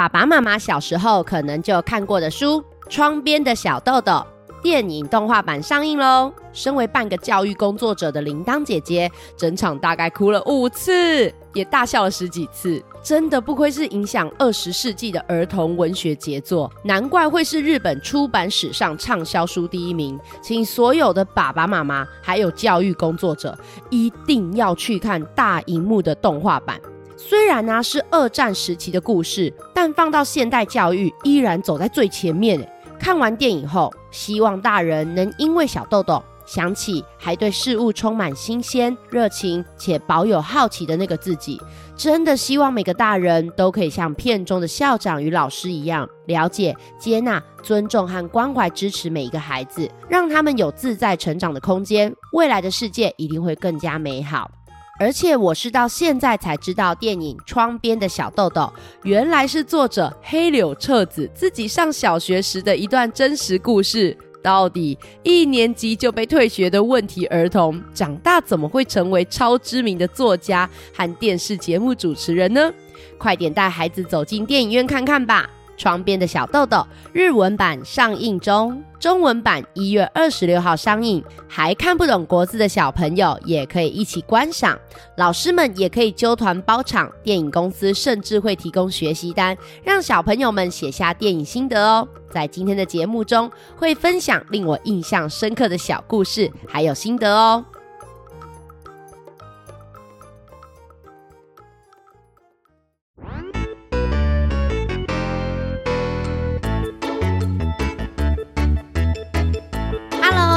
爸爸妈妈小时候可能就看过的书《窗边的小豆豆》。电影动画版上映喽！身为半个教育工作者的铃铛姐姐，整场大概哭了五次，也大笑了十几次。真的不愧是影响二十世纪的儿童文学杰作，难怪会是日本出版史上畅销书第一名。请所有的爸爸妈妈还有教育工作者一定要去看大荧幕的动画版。虽然呢、是二战时期的故事，但放到现代教育依然走在最前面。看完电影后，希望大人能因为小豆豆想起还对事物充满新鲜热情且保有好奇的那个自己。真的希望每个大人都可以像片中的校长与老师一样，了解、接纳、尊重和关怀支持每一个孩子，让他们有自在成长的空间。未来的世界一定会更加美好。而且我是到现在才知道，电影《窗边的小豆豆》原来是作者黑柳彻子自己上小学时的一段真实故事。到底一年级就被退学的问题儿童，长大怎么会成为超知名的作家和电视节目主持人呢？快点带孩子走进电影院看看吧！窗边的小豆豆，日文版上映中，中文版一月二十六号上映。还看不懂国字的小朋友也可以一起观赏，老师们也可以揪团包场，电影公司甚至会提供学习单，让小朋友们写下电影心得哦。在今天的节目中，会分享令我印象深刻的小故事，还有心得哦。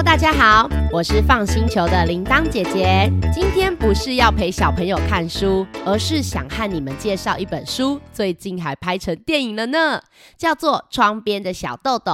大家好，我是放星球的铃铛姐姐。今天不是要陪小朋友看书，而是想和你们介绍一本书，最近还拍成电影了呢，叫做《窗边的小豆豆》，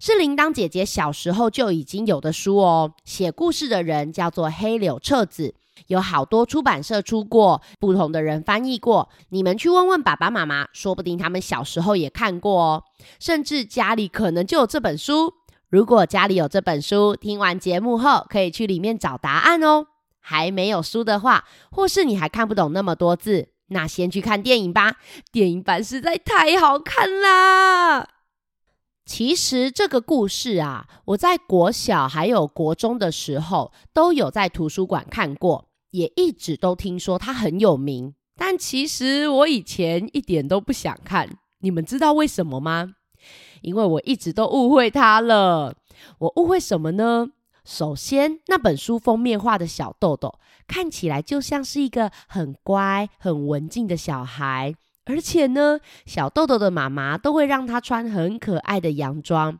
是铃铛姐姐小时候就已经有的书哦。写故事的人叫做黑柳彻子，有好多出版社出过，不同的人翻译过。你们去问问爸爸妈妈，说不定他们小时候也看过哦，甚至家里可能就有这本书。如果家里有这本书，听完节目后可以去里面找答案哦。还没有书的话，或是你还看不懂那么多字，那先去看电影吧。电影版实在太好看啦！其实这个故事啊，我在国小还有国中的时候都有在图书馆看过，也一直都听说它很有名。但其实我以前一点都不想看，你们知道为什么吗？因为我一直都误会他了，我误会什么呢？首先，那本书封面画的小豆豆看起来就像是一个很乖、很文静的小孩，而且呢，小豆豆的妈妈都会让他穿很可爱的洋装。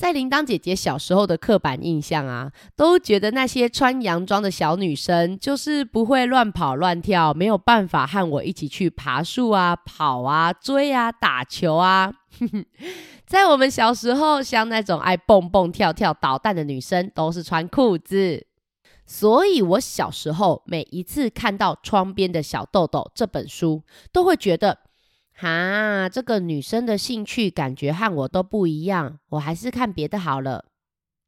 在铃铛姐姐小时候的刻板印象啊，都觉得那些穿洋装的小女生就是不会乱跑乱跳，没有办法和我一起去爬树啊、跑啊、追啊、打球啊。在我们小时候，像那种爱蹦蹦跳跳捣蛋的女生，都是穿裤子。所以我小时候每一次看到《窗边的小豆豆》这本书，都会觉得。哈，这个女生的兴趣感觉和我都不一样，我还是看别的好了。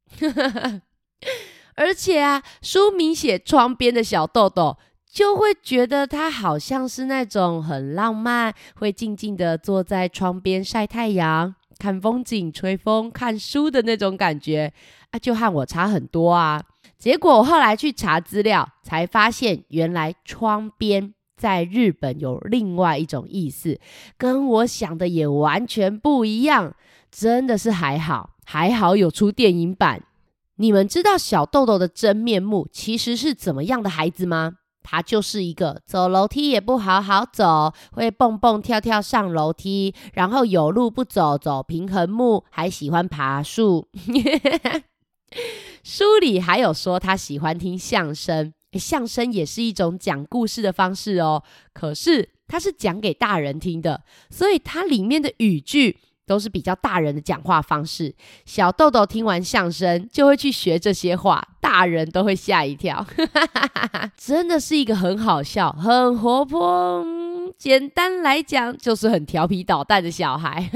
而且啊，书名写窗边的小豆豆，就会觉得她好像是那种很浪漫，会静静的坐在窗边晒太阳、看风景、吹风、看书的那种感觉啊，就和我差很多啊。结果我后来去查资料，才发现原来窗边。在日本有另外一种意思，跟我想的也完全不一样，真的是还好，还好有出电影版。你们知道小豆豆的真面目其实是怎么样的孩子吗？他就是一个走楼梯也不好好走，会蹦蹦跳跳上楼梯，然后有路不走，走平衡木，还喜欢爬树。书里还有说他喜欢听相声。相声也是一种讲故事的方式哦，可是它是讲给大人听的，所以它里面的语句都是比较大人的讲话方式。小豆豆听完相声就会去学这些话，大人都会吓一跳。真的是一个很好笑、很活泼，简单来讲就是很调皮捣蛋的小孩。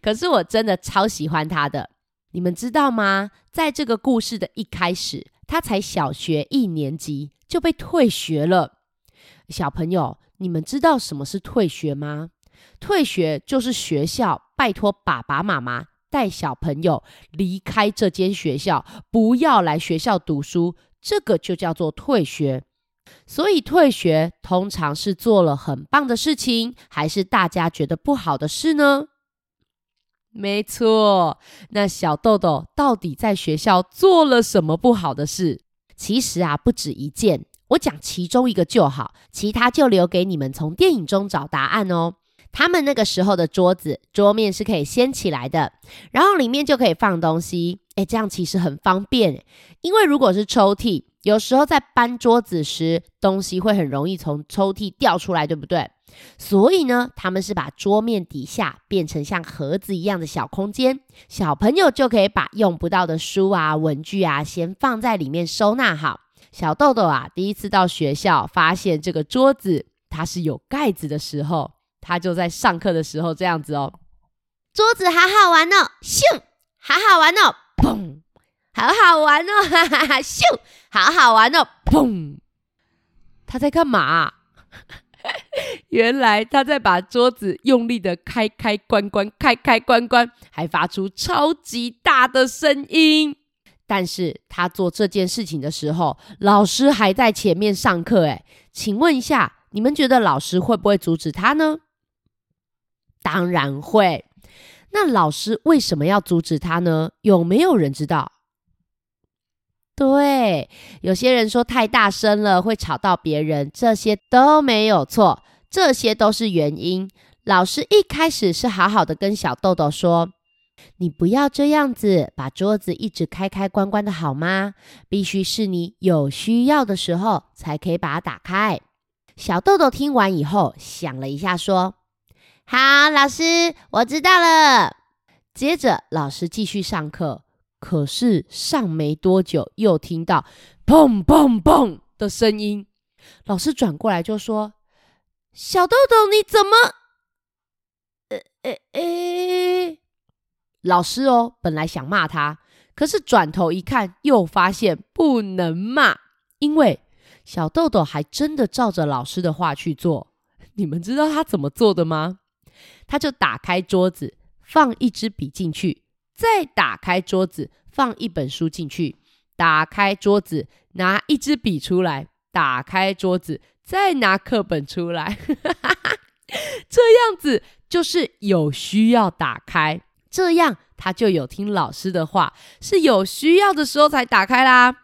可是我真的超喜欢他的，你们知道吗？在这个故事的一开始。他才小学一年级就被退学了。小朋友，你们知道什么是退学吗？退学就是学校拜托爸爸妈妈带小朋友离开这间学校，不要来学校读书，这个就叫做退学。所以退学通常是做了很棒的事情，还是大家觉得不好的事呢？没错，那小豆豆到底在学校做了什么不好的事？其实啊，不止一件。我讲其中一个就好，其他就留给你们从电影中找答案哦。他们那个时候的桌子，桌面是可以掀起来的，然后里面就可以放东西。诶，这样其实很方便，因为如果是抽屉，有时候在搬桌子时，东西会很容易从抽屉掉出来，对不对？所以呢，他们是把桌面底下变成像盒子一样的小空间，小朋友就可以把用不到的书啊、文具啊，先放在里面收纳好。小豆豆啊，第一次到学校发现这个桌子它是有盖子的时候，他就在上课的时候这样子哦，桌子好好玩哦，咻，好好玩哦，砰，好好玩哦，哈哈哈，咻，好好玩哦，砰，他在干嘛？原来他在把桌子用力的开开关关，开开关关，还发出超级大的声音。但是他做这件事情的时候，老师还在前面上课。哎，请问一下，你们觉得老师会不会阻止他呢？当然会。那老师为什么要阻止他呢？有没有人知道？对，有些人说太大声了会吵到别人，这些都没有错，这些都是原因。老师一开始是好好的跟小豆豆说：“你不要这样子，把桌子一直开开关关的好吗？必须是你有需要的时候才可以把它打开。”小豆豆听完以后想了一下，说：“好，老师，我知道了。”接着老师继续上课。可是上没多久，又听到砰砰砰的声音。老师转过来就说：“小豆豆，你怎么？”呃呃呃，老师哦，本来想骂他，可是转头一看，又发现不能骂，因为小豆豆还真的照着老师的话去做。你们知道他怎么做的吗？他就打开桌子，放一支笔进去。再打开桌子，放一本书进去；打开桌子，拿一支笔出来；打开桌子，再拿课本出来。这样子就是有需要打开，这样他就有听老师的话，是有需要的时候才打开啦。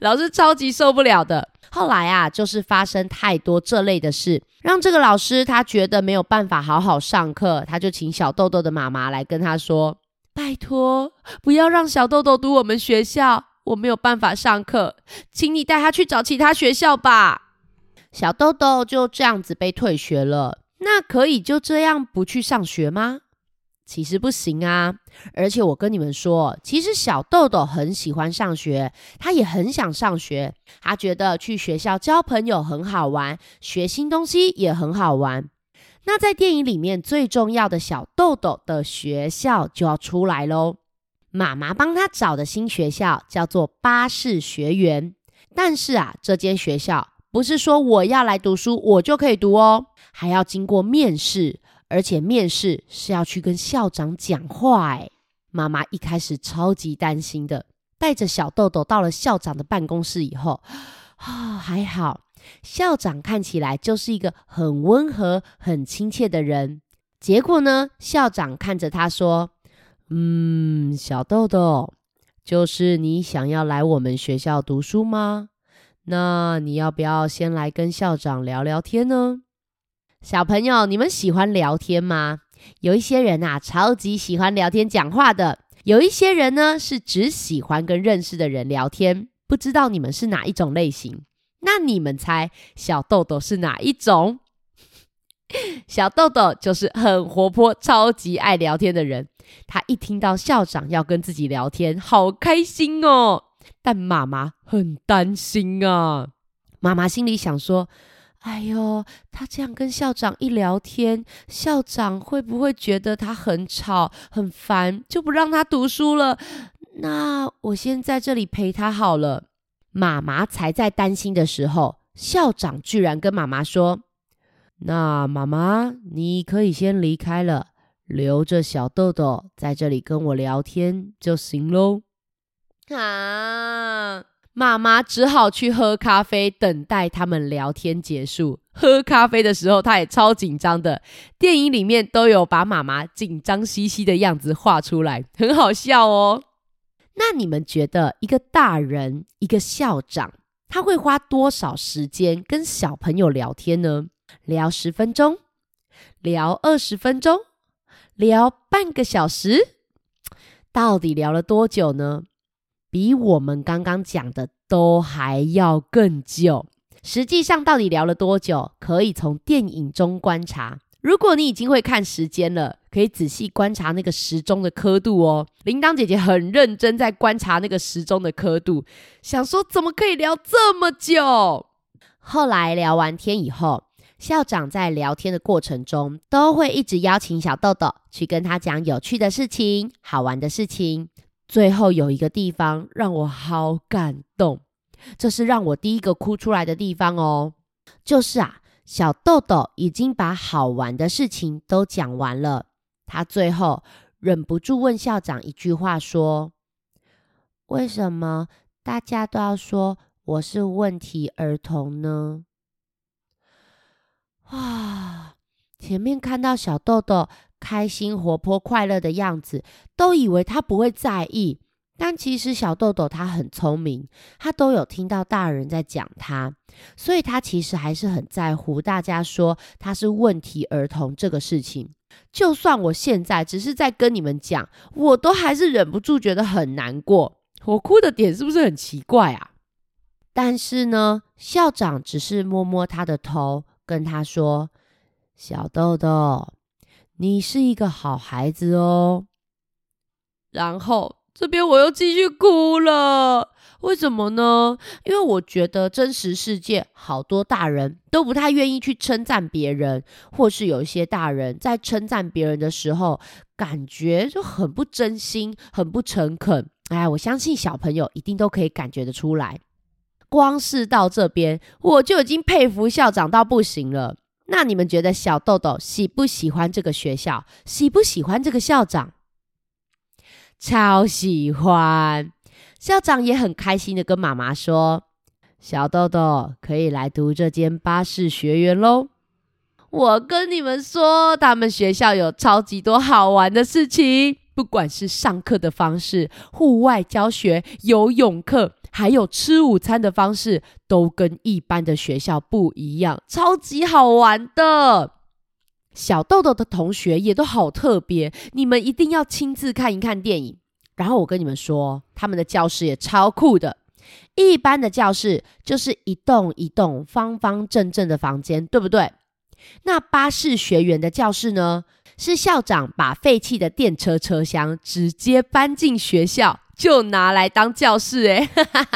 老师超级受不了的。后来啊，就是发生太多这类的事，让这个老师他觉得没有办法好好上课，他就请小豆豆的妈妈来跟他说：“拜托，不要让小豆豆读我们学校，我没有办法上课，请你带他去找其他学校吧。”小豆豆就这样子被退学了。那可以就这样不去上学吗？其实不行啊，而且我跟你们说，其实小豆豆很喜欢上学，他也很想上学，他觉得去学校交朋友很好玩，学新东西也很好玩。那在电影里面最重要的小豆豆的学校就要出来喽，妈妈帮他找的新学校叫做巴士学园，但是啊，这间学校不是说我要来读书我就可以读哦，还要经过面试。而且面试是要去跟校长讲话诶，妈妈一开始超级担心的，带着小豆豆到了校长的办公室以后，啊、还好，校长看起来就是一个很温和、很亲切的人。结果呢，校长看着他说：“嗯，小豆豆，就是你想要来我们学校读书吗？那你要不要先来跟校长聊聊天呢？”小朋友，你们喜欢聊天吗？有一些人啊，超级喜欢聊天讲话的；有一些人呢，是只喜欢跟认识的人聊天。不知道你们是哪一种类型？那你们猜小豆豆是哪一种？小豆豆就是很活泼、超级爱聊天的人。他一听到校长要跟自己聊天，好开心哦！但妈妈很担心啊。妈妈心里想说。哎呦，他这样跟校长一聊天，校长会不会觉得他很吵、很烦，就不让他读书了？那我先在这里陪他好了。妈妈才在担心的时候，校长居然跟妈妈说：“那妈妈，你可以先离开了，留着小豆豆在这里跟我聊天就行喽。啊！妈妈只好去喝咖啡，等待他们聊天结束。喝咖啡的时候，她也超紧张的。电影里面都有把妈妈紧张兮兮的样子画出来，很好笑哦。那你们觉得，一个大人，一个校长，他会花多少时间跟小朋友聊天呢？聊十分钟，聊二十分钟，聊半个小时，到底聊了多久呢？比我们刚刚讲的都还要更久。实际上，到底聊了多久，可以从电影中观察。如果你已经会看时间了，可以仔细观察那个时钟的刻度哦。铃铛姐姐很认真在观察那个时钟的刻度，想说怎么可以聊这么久？后来聊完天以后，校长在聊天的过程中，都会一直邀请小豆豆去跟他讲有趣的事情、好玩的事情。最后有一个地方让我好感动，这是让我第一个哭出来的地方哦。就是啊，小豆豆已经把好玩的事情都讲完了，他最后忍不住问校长一句话说：“为什么大家都要说我是问题儿童呢？”哇！前面看到小豆豆开心、活泼、快乐的样子，都以为他不会在意。但其实小豆豆他很聪明，他都有听到大人在讲他，所以他其实还是很在乎大家说他是问题儿童这个事情。就算我现在只是在跟你们讲，我都还是忍不住觉得很难过。我哭的点是不是很奇怪啊？但是呢，校长只是摸摸他的头。跟他说：“小豆豆，你是一个好孩子哦。”然后这边我又继续哭了。为什么呢？因为我觉得真实世界好多大人都不太愿意去称赞别人，或是有一些大人在称赞别人的时候，感觉就很不真心、很不诚恳。哎，我相信小朋友一定都可以感觉得出来。光是到这边，我就已经佩服校长到不行了。那你们觉得小豆豆喜不喜欢这个学校？喜不喜欢这个校长？超喜欢！校长也很开心的跟妈妈说：“小豆豆可以来读这间巴士学园喽。”我跟你们说，他们学校有超级多好玩的事情，不管是上课的方式、户外教学、游泳课。还有吃午餐的方式都跟一般的学校不一样，超级好玩的。小豆豆的同学也都好特别，你们一定要亲自看一看电影。然后我跟你们说，他们的教室也超酷的。一般的教室就是一栋一栋方方正正的房间，对不对？那巴士学员的教室呢，是校长把废弃的电车车厢直接搬进学校。就拿来当教室诶，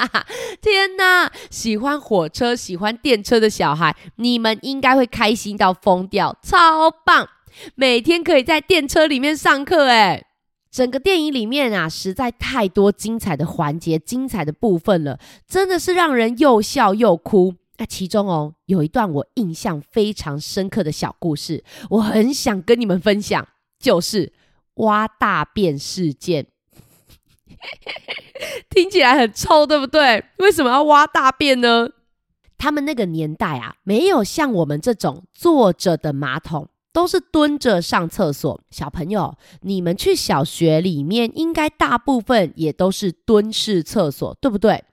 天哪！喜欢火车、喜欢电车的小孩，你们应该会开心到疯掉，超棒！每天可以在电车里面上课诶，整个电影里面啊，实在太多精彩的环节、精彩的部分了，真的是让人又笑又哭。那其中哦，有一段我印象非常深刻的小故事，我很想跟你们分享，就是挖大便事件。听起来很臭，对不对？为什么要挖大便呢？他们那个年代啊，没有像我们这种坐着的马桶，都是蹲着上厕所。小朋友，你们去小学里面，应该大部分也都是蹲式厕所，对不对？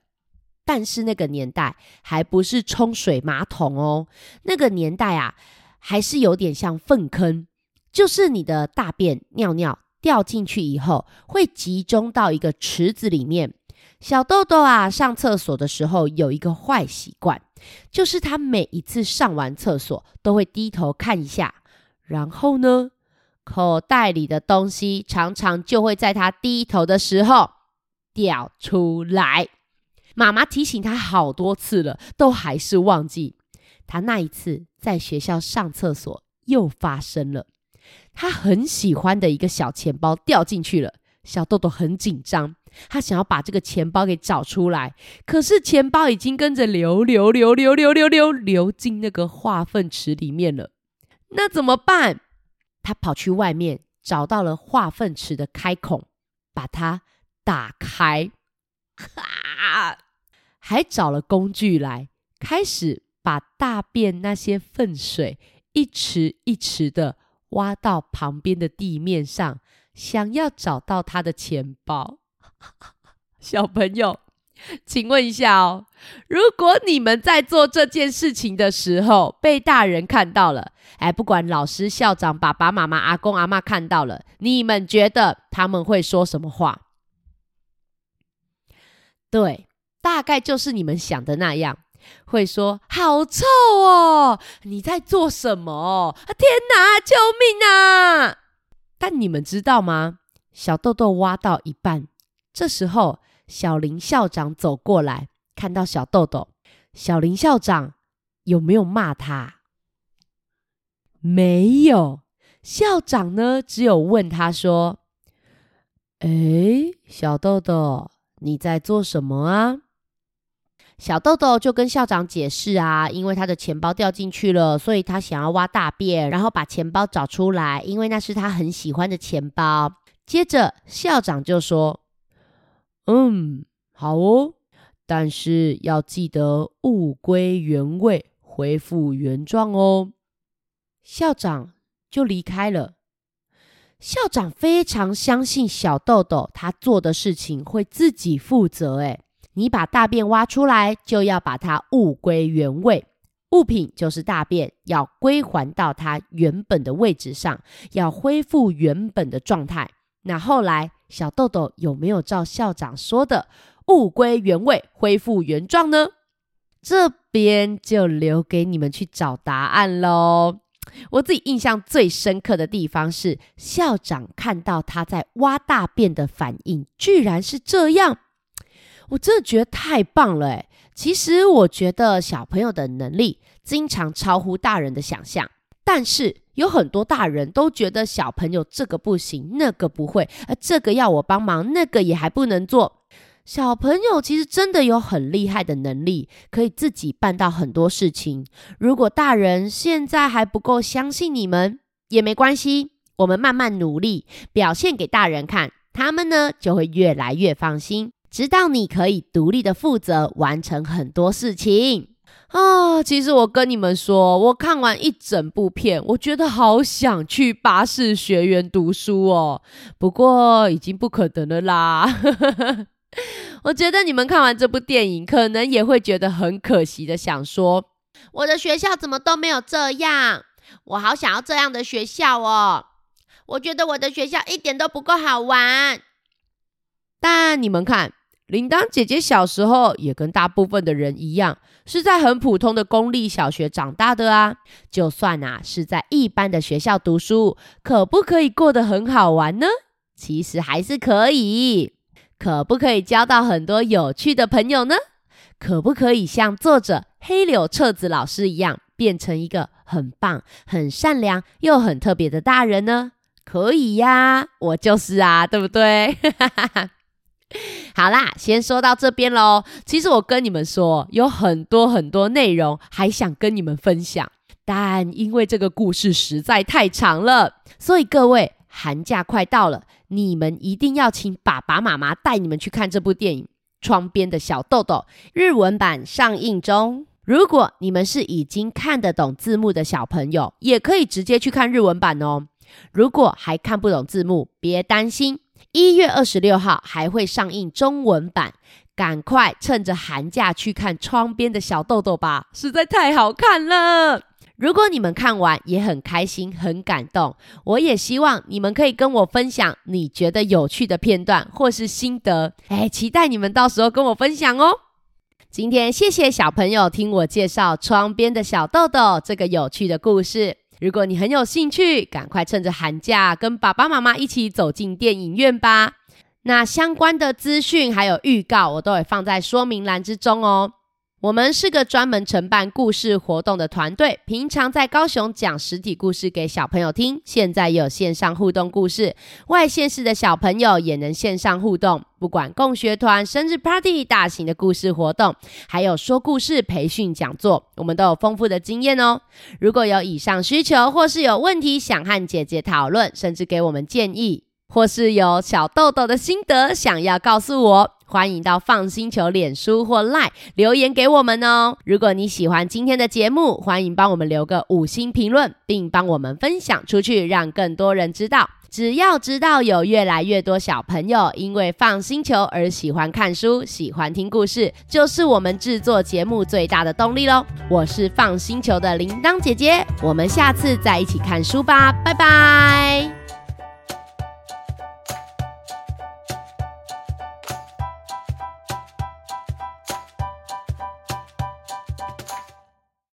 但是那个年代还不是冲水马桶哦，那个年代啊，还是有点像粪坑，就是你的大便尿尿。掉进去以后，会集中到一个池子里面。小豆豆啊，上厕所的时候有一个坏习惯，就是他每一次上完厕所都会低头看一下，然后呢，口袋里的东西常常就会在他低头的时候掉出来。妈妈提醒他好多次了，都还是忘记。他那一次在学校上厕所又发生了。他很喜欢的一个小钱包掉进去了，小豆豆很紧张，他想要把这个钱包给找出来，可是钱包已经跟着流流流流流流流流进那个化粪池里面了。那怎么办？他跑去外面找到了化粪池的开孔，把它打开，哈，还找了工具来，开始把大便那些粪水一池一池的挖到旁边的地面上，想要找到他的钱包。小朋友。请问一下哦，如果你们在做这件事情的时候被大人看到了，哎，不管老师、校长、爸爸妈妈、阿公阿妈看到了，你们觉得他们会说什么话？对，大概就是你们想的那样，会说“好臭哦，你在做什么？天哪，救命啊！”但你们知道吗？小豆豆挖到一半，这时候。小林校长走过来，看到小豆豆，小林校长有没有骂他？没有，校长呢，只有问他说：“哎，小豆豆，你在做什么啊？”小豆豆就跟校长解释啊，因为他的钱包掉进去了，所以他想要挖大便，然后把钱包找出来，因为那是他很喜欢的钱包。接着校长就说。嗯，好哦，但是要记得物归原位，恢复原状哦。校长就离开了。校长非常相信小豆豆，他做的事情会自己负责。诶，你把大便挖出来，就要把它物归原位，物品就是大便，要归还到它原本的位置上，要恢复原本的状态。那后来。小豆豆有没有照校长说的物归原位，恢复原状呢？这边就留给你们去找答案喽。我自己印象最深刻的地方是，校长看到他在挖大便的反应，居然是这样，我真的觉得太棒了诶。其实我觉得小朋友的能力经常超乎大人的想象，但是。有很多大人都觉得小朋友这个不行，那个不会，呃，这个要我帮忙，那个也还不能做。小朋友其实真的有很厉害的能力，可以自己办到很多事情。如果大人现在还不够相信你们，也没关系，我们慢慢努力，表现给大人看，他们呢就会越来越放心，直到你可以独立的负责完成很多事情。啊，其实我跟你们说，我看完一整部片，我觉得好想去巴士学院读书哦。不过已经不可能了啦。我觉得你们看完这部电影，可能也会觉得很可惜的，想说我的学校怎么都没有这样，我好想要这样的学校哦。我觉得我的学校一点都不够好玩。但你们看。铃铛姐姐小时候也跟大部分的人一样，是在很普通的公立小学长大的啊。就算啊是在一般的学校读书，可不可以过得很好玩呢？其实还是可以。可不可以交到很多有趣的朋友呢？可不可以像作者黑柳彻子老师一样，变成一个很棒、很善良又很特别的大人呢？可以呀，我就是啊，对不对？哈哈哈 好啦，先说到这边喽。其实我跟你们说，有很多很多内容还想跟你们分享，但因为这个故事实在太长了，所以各位寒假快到了，你们一定要请爸爸妈妈带你们去看这部电影《窗边的小豆豆》日文版上映中。如果你们是已经看得懂字幕的小朋友，也可以直接去看日文版哦。如果还看不懂字幕，别担心。一月二十六号还会上映中文版，赶快趁着寒假去看《窗边的小豆豆》吧，实在太好看了。如果你们看完也很开心、很感动，我也希望你们可以跟我分享你觉得有趣的片段或是心得。哎，期待你们到时候跟我分享哦。今天谢谢小朋友听我介绍《窗边的小豆豆》这个有趣的故事。如果你很有兴趣，赶快趁着寒假跟爸爸妈妈一起走进电影院吧。那相关的资讯还有预告，我都会放在说明栏之中哦。我们是个专门承办故事活动的团队，平常在高雄讲实体故事给小朋友听，现在有线上互动故事，外县市的小朋友也能线上互动。不管共学团、生日 party、大型的故事活动，还有说故事培训讲座，我们都有丰富的经验哦。如果有以上需求，或是有问题想和姐姐讨论，甚至给我们建议，或是有小豆豆的心得想要告诉我，欢迎到 FUN 星球脸书或 Line 留言给我们哦。如果你喜欢今天的节目，欢迎帮我们留个五星评论，并帮我们分享出去，让更多人知道。只要知道有越来越多小朋友因为 FUN 星球而喜欢看书、喜欢听故事，就是我们制作节目最大的动力喽。我是 FUN 星球的铃铛姐姐，我们下次再一起看书吧，拜拜。